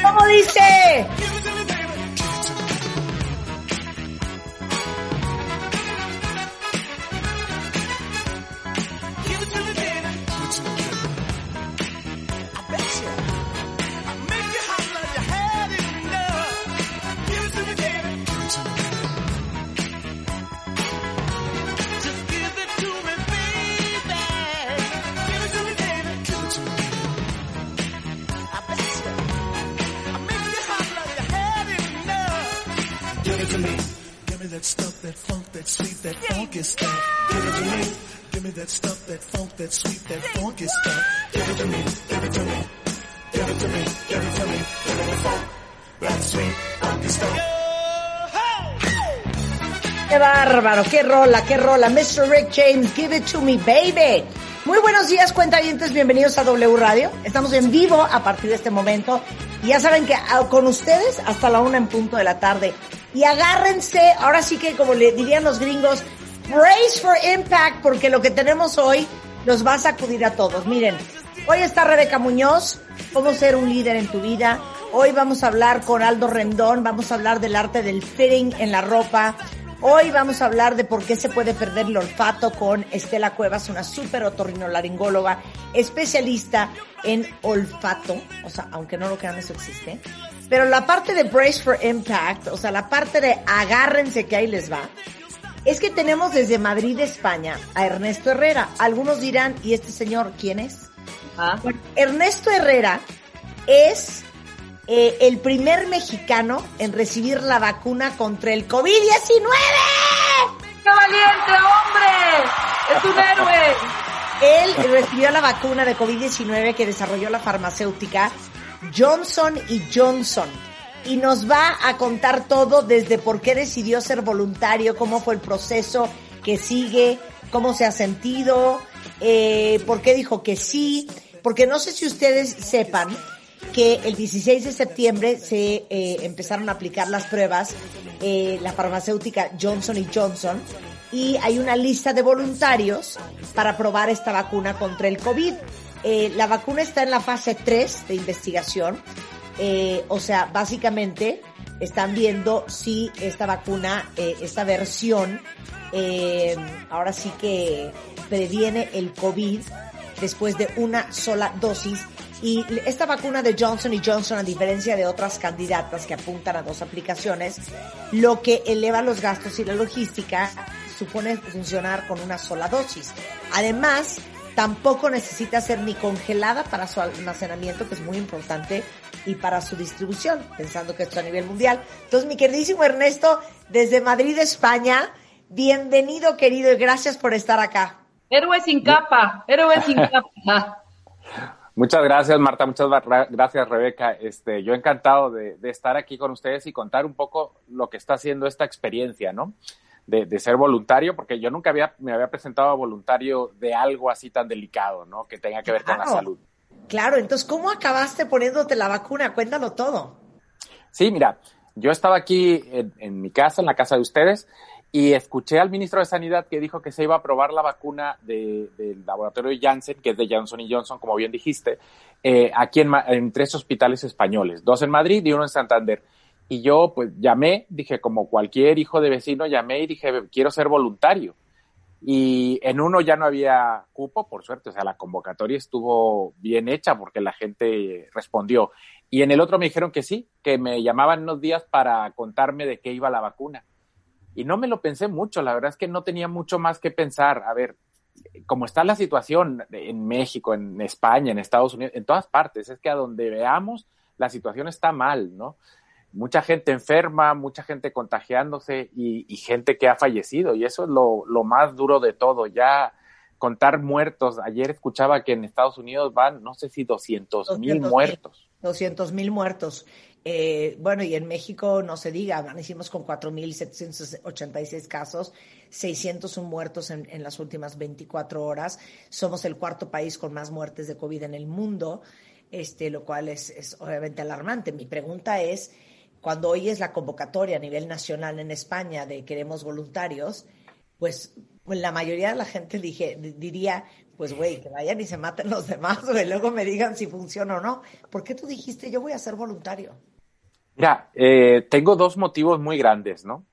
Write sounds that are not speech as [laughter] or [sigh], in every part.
¿Cómo dice? Sweet, that funky stuff. Give it to me. Give me that stuff, that funk, that sweet, that funky stuff. Give it to me. Give it to me. Give it to me. Give it to me. Give me the funk, that sweet, funky stuff. Qué bárbaro, qué rola, qué rola. Mr. Rick James, give it to me, baby. Muy buenos días, cuentavientes, bienvenidos a W Radio. Estamos en vivo a partir de este momento. Y ya saben que ah, con ustedes hasta la una en punto de la tarde. Y agárrense, ahora sí que como le dirían los gringos, brace for impact, porque lo que tenemos hoy los va a sacudir a todos. Miren, hoy está Rebeca Muñoz, cómo ser un líder en tu vida. Hoy vamos a hablar con Aldo Rendón, vamos a hablar del arte del fitting en la ropa. Hoy vamos a hablar de por qué se puede perder el olfato con Estela Cuevas, una súper otorrinolaringóloga, especialista en olfato. O sea, aunque no lo crean, eso existe. Pero la parte de Brace for Impact, o sea, la parte de agárrense que ahí les va, es que tenemos desde Madrid, España, a Ernesto Herrera. Algunos dirán, ¿y este señor quién es? Bueno, Ernesto Herrera es eh, el primer mexicano en recibir la vacuna contra el COVID-19. ¡Qué valiente, hombre! ¡Es un héroe! [laughs] Él recibió la vacuna de COVID-19 que desarrolló la farmacéutica Johnson y Johnson. Y nos va a contar todo desde por qué decidió ser voluntario, cómo fue el proceso que sigue, cómo se ha sentido, eh, por qué dijo que sí. Porque no sé si ustedes sepan que el 16 de septiembre se eh, empezaron a aplicar las pruebas, eh, la farmacéutica Johnson y Johnson, y hay una lista de voluntarios para probar esta vacuna contra el COVID. Eh, la vacuna está en la fase 3 de investigación, eh, o sea, básicamente están viendo si esta vacuna, eh, esta versión, eh, ahora sí que previene el COVID después de una sola dosis. Y esta vacuna de Johnson y Johnson, a diferencia de otras candidatas que apuntan a dos aplicaciones, lo que eleva los gastos y la logística supone funcionar con una sola dosis. Además, tampoco necesita ser ni congelada para su almacenamiento, que es muy importante, y para su distribución, pensando que esto a nivel mundial. Entonces, mi queridísimo Ernesto, desde Madrid, España, bienvenido, querido, y gracias por estar acá. Héroe sin capa, héroe sin [laughs] capa. Muchas gracias, Marta. Muchas gra- gracias, Rebeca. Este, yo encantado de, de estar aquí con ustedes y contar un poco lo que está haciendo esta experiencia, ¿no? De, de ser voluntario, porque yo nunca había, me había presentado a voluntario de algo así tan delicado, ¿no? Que tenga que ver con la Claro. salud. Claro, entonces, ¿cómo acabaste poniéndote la vacuna? Cuéntalo todo. Sí, mira, yo estaba aquí en, en mi casa, en la casa de ustedes, y escuché al ministro de Sanidad que dijo que se iba a probar la vacuna de- del laboratorio Janssen, que es de Johnson y Johnson, como bien dijiste, eh, aquí en, en tres hospitales españoles, dos en Madrid y uno en Santander. Y yo pues llamé, dije como cualquier hijo de vecino, llamé y dije, quiero ser voluntario. Y en uno ya no había cupo, por suerte, o sea, la convocatoria estuvo bien hecha porque la gente respondió. Y en el otro me dijeron que sí, que me llamaban unos días para contarme de qué iba la vacuna. Y no me lo pensé mucho, la verdad es que no tenía mucho más que pensar. A ver, como está la situación en México, en España, en Estados Unidos, en todas partes, es que a donde veamos, la situación está mal, ¿no? Mucha gente enferma, mucha gente contagiándose y, y gente que ha fallecido. Y eso es lo, lo más duro de todo. Ya contar muertos, ayer escuchaba que en Estados Unidos van, no sé si 200 mil 200,000. muertos. 200 mil muertos. Eh, bueno, y en México no se diga, amanecimos con 4.786 casos, 601 muertos en, en las últimas 24 horas. Somos el cuarto país con más muertes de COVID en el mundo, este, lo cual es, es obviamente alarmante. Mi pregunta es, cuando oyes la convocatoria a nivel nacional en España de queremos voluntarios, pues, pues la mayoría de la gente diría, pues güey, que vayan y se maten los demás, [laughs] güey, luego me digan si funciona o no. ¿Por qué tú dijiste yo voy a ser voluntario? Mira, eh, tengo dos motivos muy grandes, ¿no?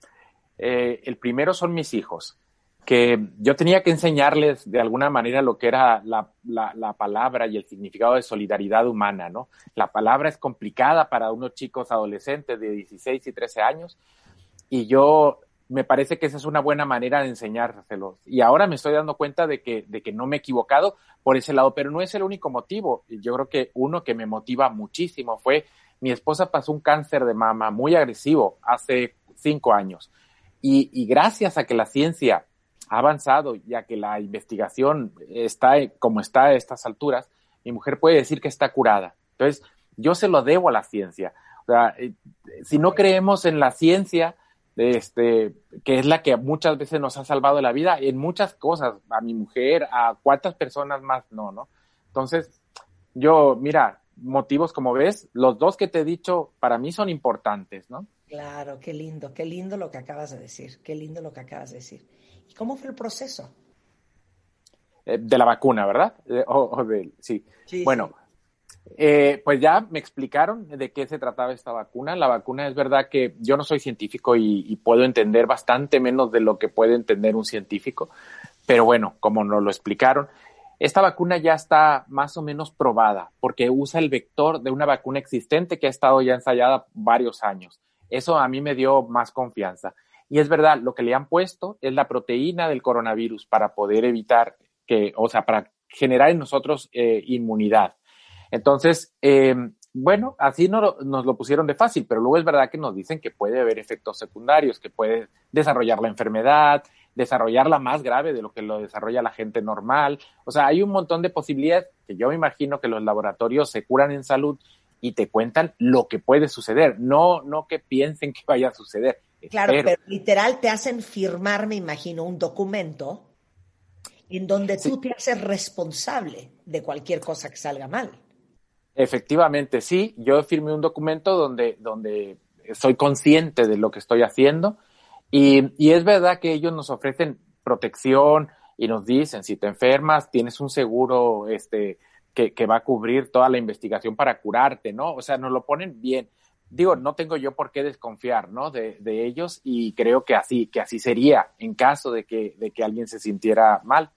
Eh, el primero son mis hijos, que yo tenía que enseñarles de alguna manera lo que era la, la, la palabra y el significado de solidaridad humana, ¿no? La palabra es complicada para unos chicos adolescentes de 16 y 13 años y yo me parece que esa es una buena manera de enseñárselos. Y ahora me estoy dando cuenta de que, de que no me he equivocado por ese lado, pero no es el único motivo. Yo creo que uno que me motiva muchísimo fue mi esposa pasó un cáncer de mama muy agresivo hace cinco años. Y, y gracias a que la ciencia ha avanzado y a que la investigación está como está a estas alturas, mi mujer puede decir que está curada. Entonces, yo se lo debo a la ciencia. O sea, eh, si no creemos en la ciencia, este, que es la que muchas veces nos ha salvado la vida en muchas cosas, a mi mujer, a cuántas personas más no, ¿no? Entonces, yo, mira, motivos como ves, los dos que te he dicho para mí son importantes, ¿no? Claro, qué lindo, qué lindo lo que acabas de decir, qué lindo lo que acabas de decir. ¿Y cómo fue el proceso? Eh, de la vacuna, ¿verdad? Eh, o, o de, sí. Sí, bueno, eh, pues ya me explicaron de qué se trataba esta vacuna. La vacuna es verdad que yo no soy científico y, y puedo entender bastante menos de lo que puede entender un científico, pero bueno, como nos lo explicaron, esta vacuna ya está más o menos probada porque usa el vector de una vacuna existente que ha estado ya ensayada varios años. Eso a mí me dio más confianza. Y es verdad, lo que le han puesto es la proteína del coronavirus para poder evitar que, o sea, para generar en nosotros eh, inmunidad. Entonces, eh, bueno, así no, nos lo pusieron de fácil, pero luego es verdad que nos dicen que puede haber efectos secundarios, que puede desarrollar la enfermedad, desarrollarla más grave de lo que lo desarrolla la gente normal. O sea, hay un montón de posibilidades que yo me imagino que los laboratorios se curan en salud y te cuentan lo que puede suceder, no, no que piensen que vaya a suceder. Claro, pero literal te hacen firmar, me imagino, un documento en donde tú te haces responsable de cualquier cosa que salga mal. Efectivamente, sí. Yo firmé un documento donde, donde soy consciente de lo que estoy haciendo y, y es verdad que ellos nos ofrecen protección y nos dicen, si te enfermas, tienes un seguro este, que, que va a cubrir toda la investigación para curarte, ¿no? O sea, nos lo ponen bien. Digo, no tengo yo por qué desconfiar, ¿no? De, de ellos y creo que así, que así sería en caso de que, de que alguien se sintiera mal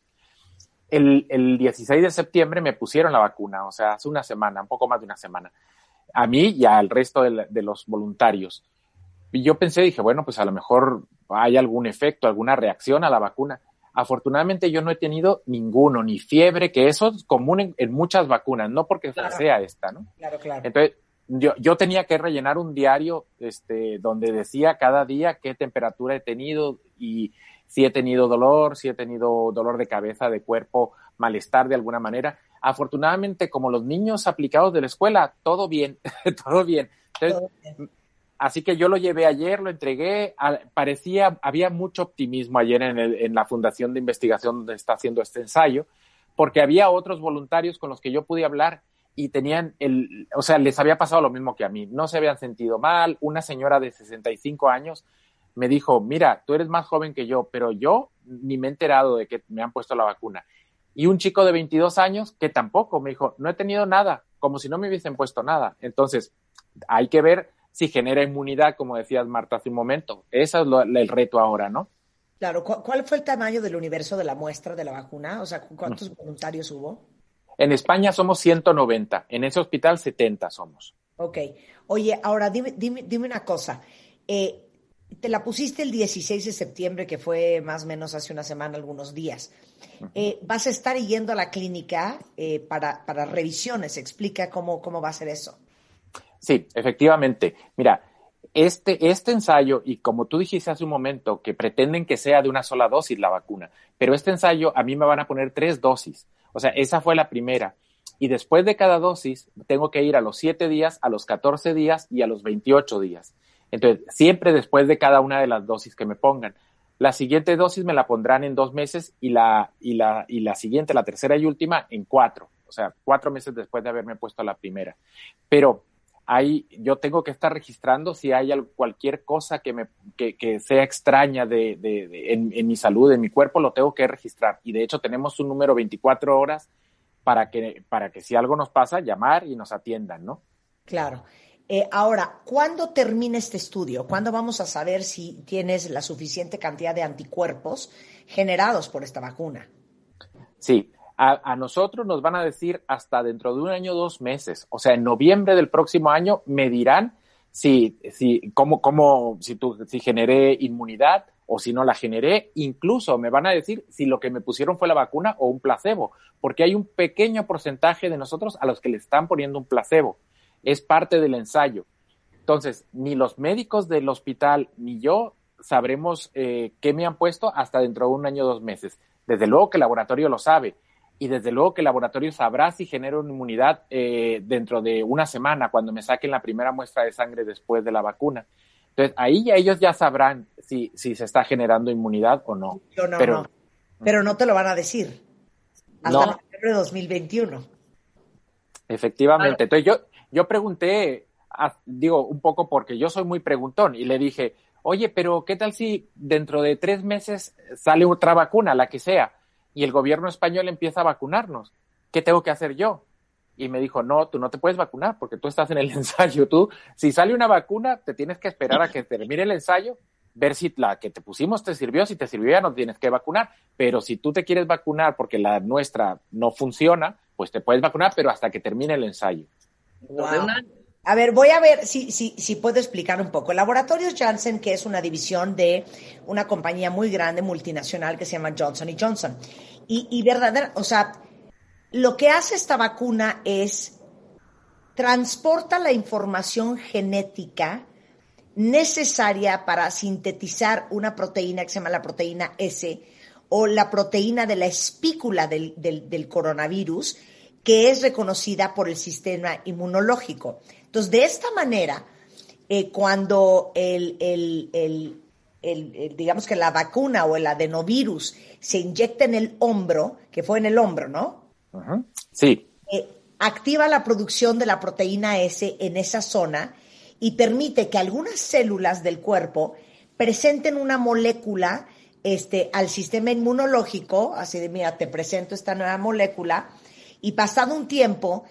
el, el 16 de septiembre me pusieron la vacuna, o sea, hace una semana, un poco más de una semana, a mí y al resto de, la- de los voluntarios. Y yo pensé, dije, bueno, pues a lo mejor hay algún efecto, alguna reacción a la vacuna. Afortunadamente yo no he tenido ninguno, ni fiebre, que eso es común en, en muchas vacunas, no porque Claro. sea esta, ¿no? Claro, claro. Entonces, yo, yo tenía que rellenar un diario este, donde decía cada día qué temperatura he tenido y si he tenido dolor, si he tenido dolor de cabeza, de cuerpo, malestar de alguna manera. Afortunadamente, como los niños aplicados de la escuela, todo bien, [laughs] todo bien. Entonces, Todo bien. Así que yo lo llevé ayer, lo entregué. parecía, había mucho optimismo ayer en, el- en la Fundación de Investigación donde está haciendo este ensayo, porque había otros voluntarios con los que yo pude hablar y tenían el, o sea, les había pasado lo mismo que a mí. No se habían sentido mal. Una señora de 65 años me dijo, mira, tú eres más joven que yo, pero yo ni me he enterado de que me han puesto la vacuna. Y un chico de 22 años que tampoco me dijo, no he tenido nada, como si no me hubiesen puesto nada. Entonces, hay que ver si genera inmunidad, como decías Marta hace un momento. Ese es el reto ahora, ¿no? Claro, ¿cu- ¿cuál fue el tamaño del universo de la muestra de la vacuna? O sea, ¿cuántos voluntarios hubo? En España somos 190, en ese hospital 70 somos. Ok. Oye, ahora dime, dime, dime una cosa. Eh, te la pusiste el 16 de septiembre, que fue más o menos hace una semana, algunos días. Eh, vas a estar yendo a la clínica eh, para, para revisiones. Explica cómo, cómo va a ser eso. Sí, efectivamente. Mira, este, este ensayo, y como tú dijiste hace un momento, que pretenden que sea de una sola dosis la vacuna, pero este ensayo a mí me van a poner tres dosis. O sea, esa fue la primera. Y después de cada dosis, tengo que ir a los 7 días, a los 14 días y a los 28 días. Entonces, siempre después de cada una de las dosis que me pongan. La siguiente dosis me la pondrán en dos meses y la, y la, y la siguiente, la tercera y última, en cuatro. O sea, cuatro meses después de haberme puesto la primera. Pero ahí yo tengo que estar registrando si hay al- cualquier cosa que, me, que, que sea extraña de, de- de- en, en mi salud, en mi cuerpo, lo tengo que registrar. Y de hecho tenemos un número 24 horas para que, para que si algo nos pasa, llamar y nos atiendan, ¿no? Claro. Eh, ahora, ¿cuándo termina este estudio? ¿Cuándo vamos a saber si tienes la suficiente cantidad de anticuerpos generados por esta vacuna? Sí, a, nosotros nos van a decir hasta dentro de un año, dos meses. O sea, en noviembre del próximo año me dirán si, si, cómo, cómo, si, tú, si generé inmunidad o si no la generé. Incluso me van a decir si lo que me pusieron fue la vacuna o un placebo, porque hay un pequeño porcentaje de nosotros a los que le están poniendo un placebo. Es parte del ensayo. Entonces, ni los médicos del hospital ni yo sabremos eh, qué me han puesto hasta dentro de un año dos meses. Desde luego que el laboratorio lo sabe y desde luego que el laboratorio sabrá si genero una inmunidad eh, dentro de una semana, cuando me saquen la primera muestra de sangre después de la vacuna. Entonces, ahí ya ellos ya sabrán si, si se está generando inmunidad o no. Yo no, Pero- no. Pero no te lo van a decir. Hasta No. noviembre de 2021. Efectivamente. Entonces yo, yo pregunté, a- digo, un poco porque yo soy muy preguntón y le dije, oye, pero ¿qué tal si dentro de tres meses sale otra vacuna, la que sea, y el gobierno español empieza a vacunarnos? ¿Qué tengo que hacer yo? Y me dijo, no, tú no te puedes vacunar porque tú estás en el [laughs] ensayo. Tú, si sale una vacuna, te tienes que esperar a que termine el ensayo, ver si la que te pusimos te sirvió. Si te sirvió, ya no tienes que vacunar. Pero si tú te quieres vacunar porque la nuestra no funciona, pues te puedes vacunar, pero hasta que termine el ensayo. A ver, voy a ver si, si, puedo explicar un poco. Laboratorios Janssen, que es una división de una compañía muy grande, multinacional, que se llama Johnson Johnson. Y, y verdadera, o sea, lo que hace esta vacuna es transporta la información genética necesaria para sintetizar una proteína que se llama la proteína S o la proteína de la espícula del- del coronavirus, que es reconocida por el sistema inmunológico. Entonces, de esta manera, eh, cuando el, el- el- el- el- digamos que la vacuna o el adenovirus se inyecta en el hombro, que fue en el hombro, ¿no? Ujú. Sí, eh, activa la producción de la proteína S en esa zona y permite que algunas células del cuerpo presenten una molécula este, al sistema inmunológico, así de, mira, te presento esta nueva molécula, y pasado un tiempo,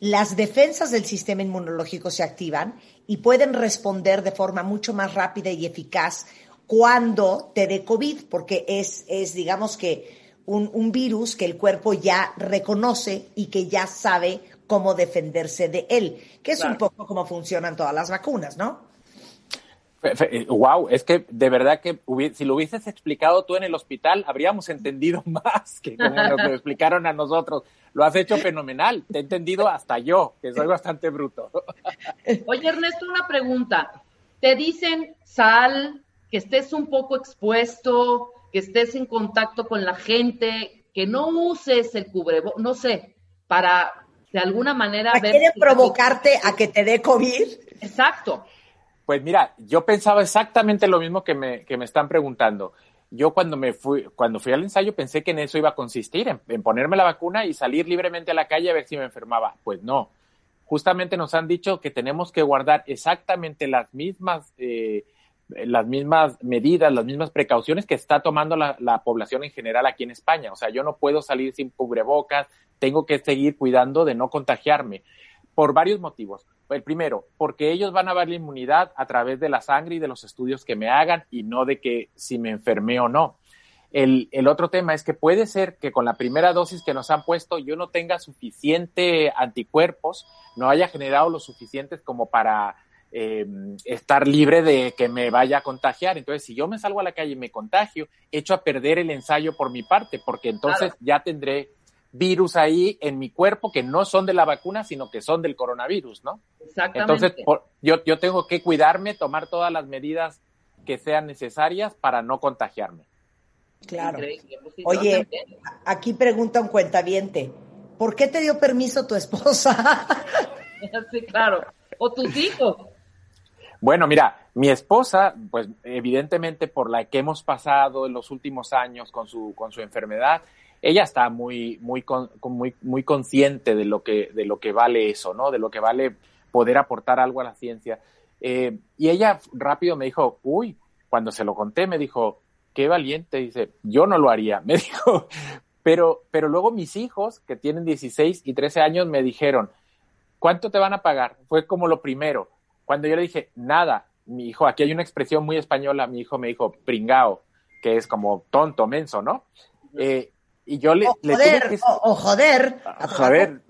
las defensas del sistema inmunológico se activan y pueden responder de forma mucho más rápida y eficaz cuando te dé COVID, porque es, es digamos que, un, un virus que el cuerpo ya reconoce y que ya sabe cómo defenderse de él, que es un poco como funcionan todas las vacunas, ¿no? Wow, es que de verdad que si lo hubieses explicado tú en el hospital, habríamos entendido [laughs] más que como nos lo explicaron a nosotros. Lo has hecho fenomenal, te he entendido hasta yo, que soy bastante bruto. [laughs] Oye, Ernesto, una pregunta. Te dicen sal, que estés un poco expuesto, que estés en contacto con la gente, que no uses el cubrebo, no sé, para de alguna manera ver. ¿Quieren si- provocarte a que te dé COVID? Exacto. Pues mira, yo pensaba exactamente lo mismo que me, que me están preguntando. Yo cuando me fui, cuando fui al ensayo pensé que en eso iba a consistir, en, ponerme la vacuna y salir libremente a la calle a ver si me enfermaba. Pues no. Justamente nos han dicho que tenemos que guardar exactamente las mismas eh, las mismas medidas, las mismas precauciones que está tomando la, la, población en general aquí en España. O sea, yo no puedo salir sin cubrebocas, tengo que seguir cuidando de no contagiarme por varios motivos. El primero, porque ellos van a ver la inmunidad a través de la sangre y de los estudios que me hagan y no de que si me enfermé o no. El, el, otro tema es que puede ser que con la primera dosis que nos han puesto yo no tenga suficiente anticuerpos, no haya generado lo suficientes como para eh, estar libre de que me vaya a contagiar. Entonces, si yo me salgo a la calle y me contagio, echo a perder el ensayo por mi parte, porque entonces claro. ya tendré virus ahí en mi cuerpo que no son de la vacuna, sino que son del coronavirus, ¿no? Exactamente. Entonces, por, yo, yo tengo que cuidarme, tomar todas las medidas que sean necesarias para no contagiarme. Claro. Oye, aquí pregunta un cuentaviente, ¿por qué te dio permiso tu esposa? [laughs] sí, claro. O tus hijos. Bueno, mira, mi esposa, pues evidentemente por la que hemos pasado en los últimos años con su, con su enfermedad, ella está muy, muy, muy, muy consciente de lo que, de lo que vale eso, ¿no? De lo que vale poder aportar algo a la ciencia. Eh, y ella rápido me dijo, uy, cuando se lo conté, me dijo, qué valiente, dice, yo no lo haría, [laughs] me dijo, pero, pero luego mis hijos, que tienen 16 y 13 años, me dijeron, ¿cuánto te van a pagar? Fue como lo primero. Cuando yo le dije, nada, mi hijo, aquí hay una expresión muy española, mi hijo me dijo, pringao, que es como tonto, menso, ¿no? Eh, y yo le, o le joder, tuve que... o, o joder, a joder,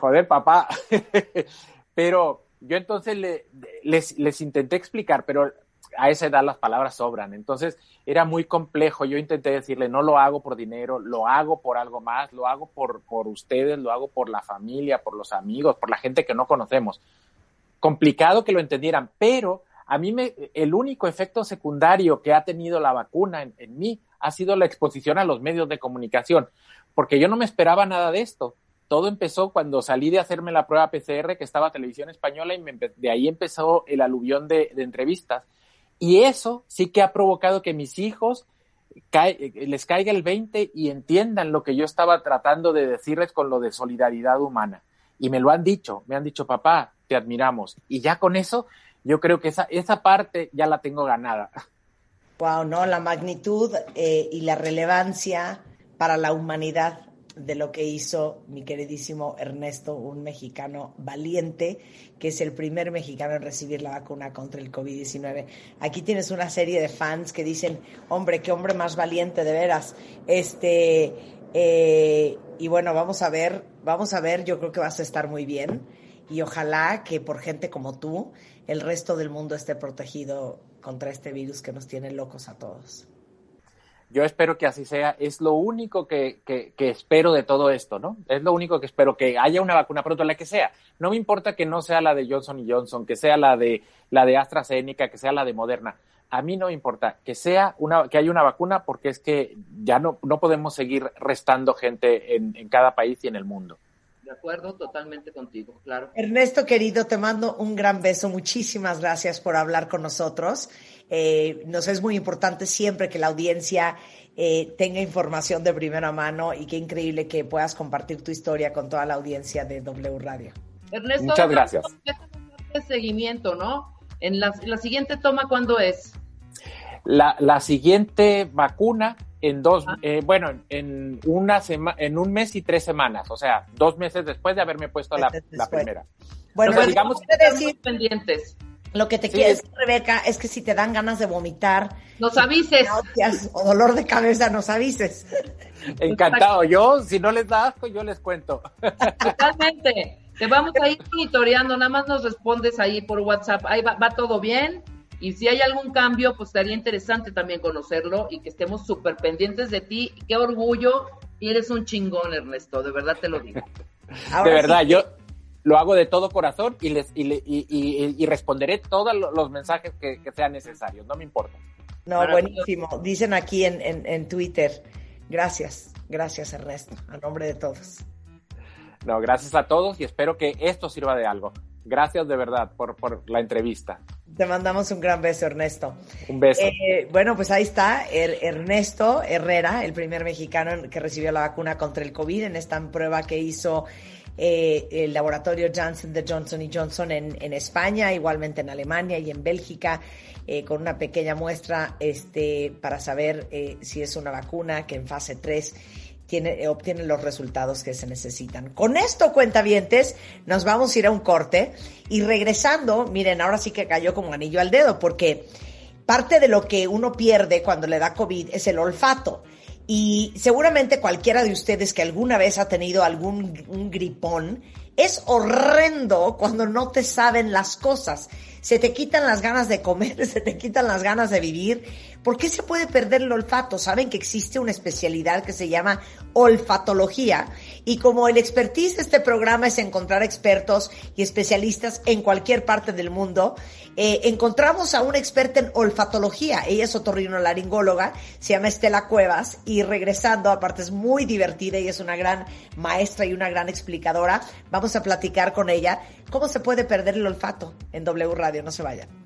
joder, papá. [laughs] pero yo entonces le, les, les intenté explicar, pero a esa edad las palabras sobran. Entonces era muy complejo. Yo intenté decirle, no lo hago por dinero, lo hago por algo más, lo hago por, por ustedes, lo hago por la familia, por los amigos, por la gente que no conocemos. Complicado que lo entendieran, pero a mí me, el único efecto secundario que ha tenido la vacuna en, en mí ha sido la exposición a los medios de comunicación, porque yo no me esperaba nada de esto. Todo empezó cuando salí de hacerme la prueba PCR, que estaba Televisión Española, y de ahí empezó el aluvión de, entrevistas. Y eso sí que ha provocado que mis hijos cae, les caiga el 20 y entiendan lo que yo estaba tratando de decirles con lo de solidaridad humana. Y me lo han dicho, me han dicho, papá, te admiramos. Y ya con eso, yo creo que esa parte ya la tengo ganada. Wow, no, la magnitud eh, y la relevancia para la humanidad de lo que hizo mi queridísimo Ernesto, un mexicano valiente, que es el primer mexicano en recibir la vacuna contra el COVID-19. Aquí tienes una serie de fans que dicen, hombre, qué hombre más valiente, de veras. Este, eh, y bueno, vamos a ver, vamos a ver, yo creo que vas a estar muy bien. Y ojalá que por gente como tú, el resto del mundo esté protegido contra este virus que nos tiene locos a todos. Yo espero que así sea. Es lo único que, que, espero de todo esto, ¿no? Es lo único que espero, que haya una vacuna pronto, la que sea. No me importa que no sea la de Johnson y Johnson, que sea la de, la de AstraZeneca, que sea la de Moderna. A mí no me importa que sea una, que haya una vacuna porque es que ya no, no podemos seguir restando gente en, en cada país y en el mundo. De acuerdo, totalmente contigo, claro. Ernesto, querido, te mando un gran beso. Muchísimas gracias por hablar con nosotros. Eh, nos es muy importante siempre que la audiencia eh, tenga información de primera mano y qué increíble que puedas compartir tu historia con toda la audiencia de W Radio. Ernesto, muchas gracias. seguimiento, ¿no? En la, la siguiente toma, ¿cuándo es? La, la siguiente vacuna en dos, ah. eh, bueno, en una sema, en un mes y tres semanas, o sea, dos meses después de haberme puesto la, la, primera. Bueno, Entonces, digamos, decir, pendientes. Lo que te sí, quiero decir, Rebeca, es que si te dan ganas de vomitar, nos avises. O dolor de cabeza, nos avises. Encantado. Yo, si no les da asco, yo les cuento. Totalmente. Te vamos a ir monitoreando, nada más nos respondes ahí por WhatsApp. Ahí va, va todo bien. Y si hay algún cambio, pues estaría interesante también conocerlo y que estemos súper pendientes de ti. Qué orgullo. Y eres un chingón, Ernesto, de verdad te lo digo. [laughs] Ahora de verdad, sí. yo lo hago de todo corazón y les y, y, y, y responderé todos los mensajes que, que, sean necesarios, no me importa. No, buenísimo. Dicen aquí en, en, en Twitter, gracias, gracias Ernesto, a nombre de todos. No, gracias a todos y espero que esto sirva de algo. Gracias de verdad por, por la entrevista. Te mandamos un gran beso, Ernesto. Un beso. Eh, bueno, pues ahí está er Ernesto Herrera, el primer mexicano que recibió la vacuna contra el COVID en esta prueba que hizo eh, el laboratorio Janssen de Johnson Johnson en, en España, igualmente en Alemania y en Bélgica, eh, con una pequeña muestra este, para saber eh, si es una vacuna que en fase 3 tiene, eh, obtiene los resultados que se necesitan. Con esto, cuentavientes, nos vamos a ir a un corte y regresando, miren, ahora sí que cayó como anillo al dedo, porque parte de lo que uno pierde cuando le da COVID es el olfato. Y seguramente cualquiera de ustedes que alguna vez ha tenido algún un gripón, es horrendo cuando no te saben las cosas. Se te quitan las ganas de comer, [laughs] se te quitan las ganas de vivir. ¿Por qué se puede perder el olfato? Saben que existe una especialidad que se llama olfatología. Y como el expertise de este programa es encontrar expertos y especialistas en cualquier parte del mundo, eh, encontramos a una experta en olfatología. Ella es otorrinolaringóloga, se llama Estela Cuevas y regresando, aparte es muy divertida y es una gran maestra y una gran explicadora. Vamos a platicar con ella cómo se puede perder el olfato en W Radio. No se vayan.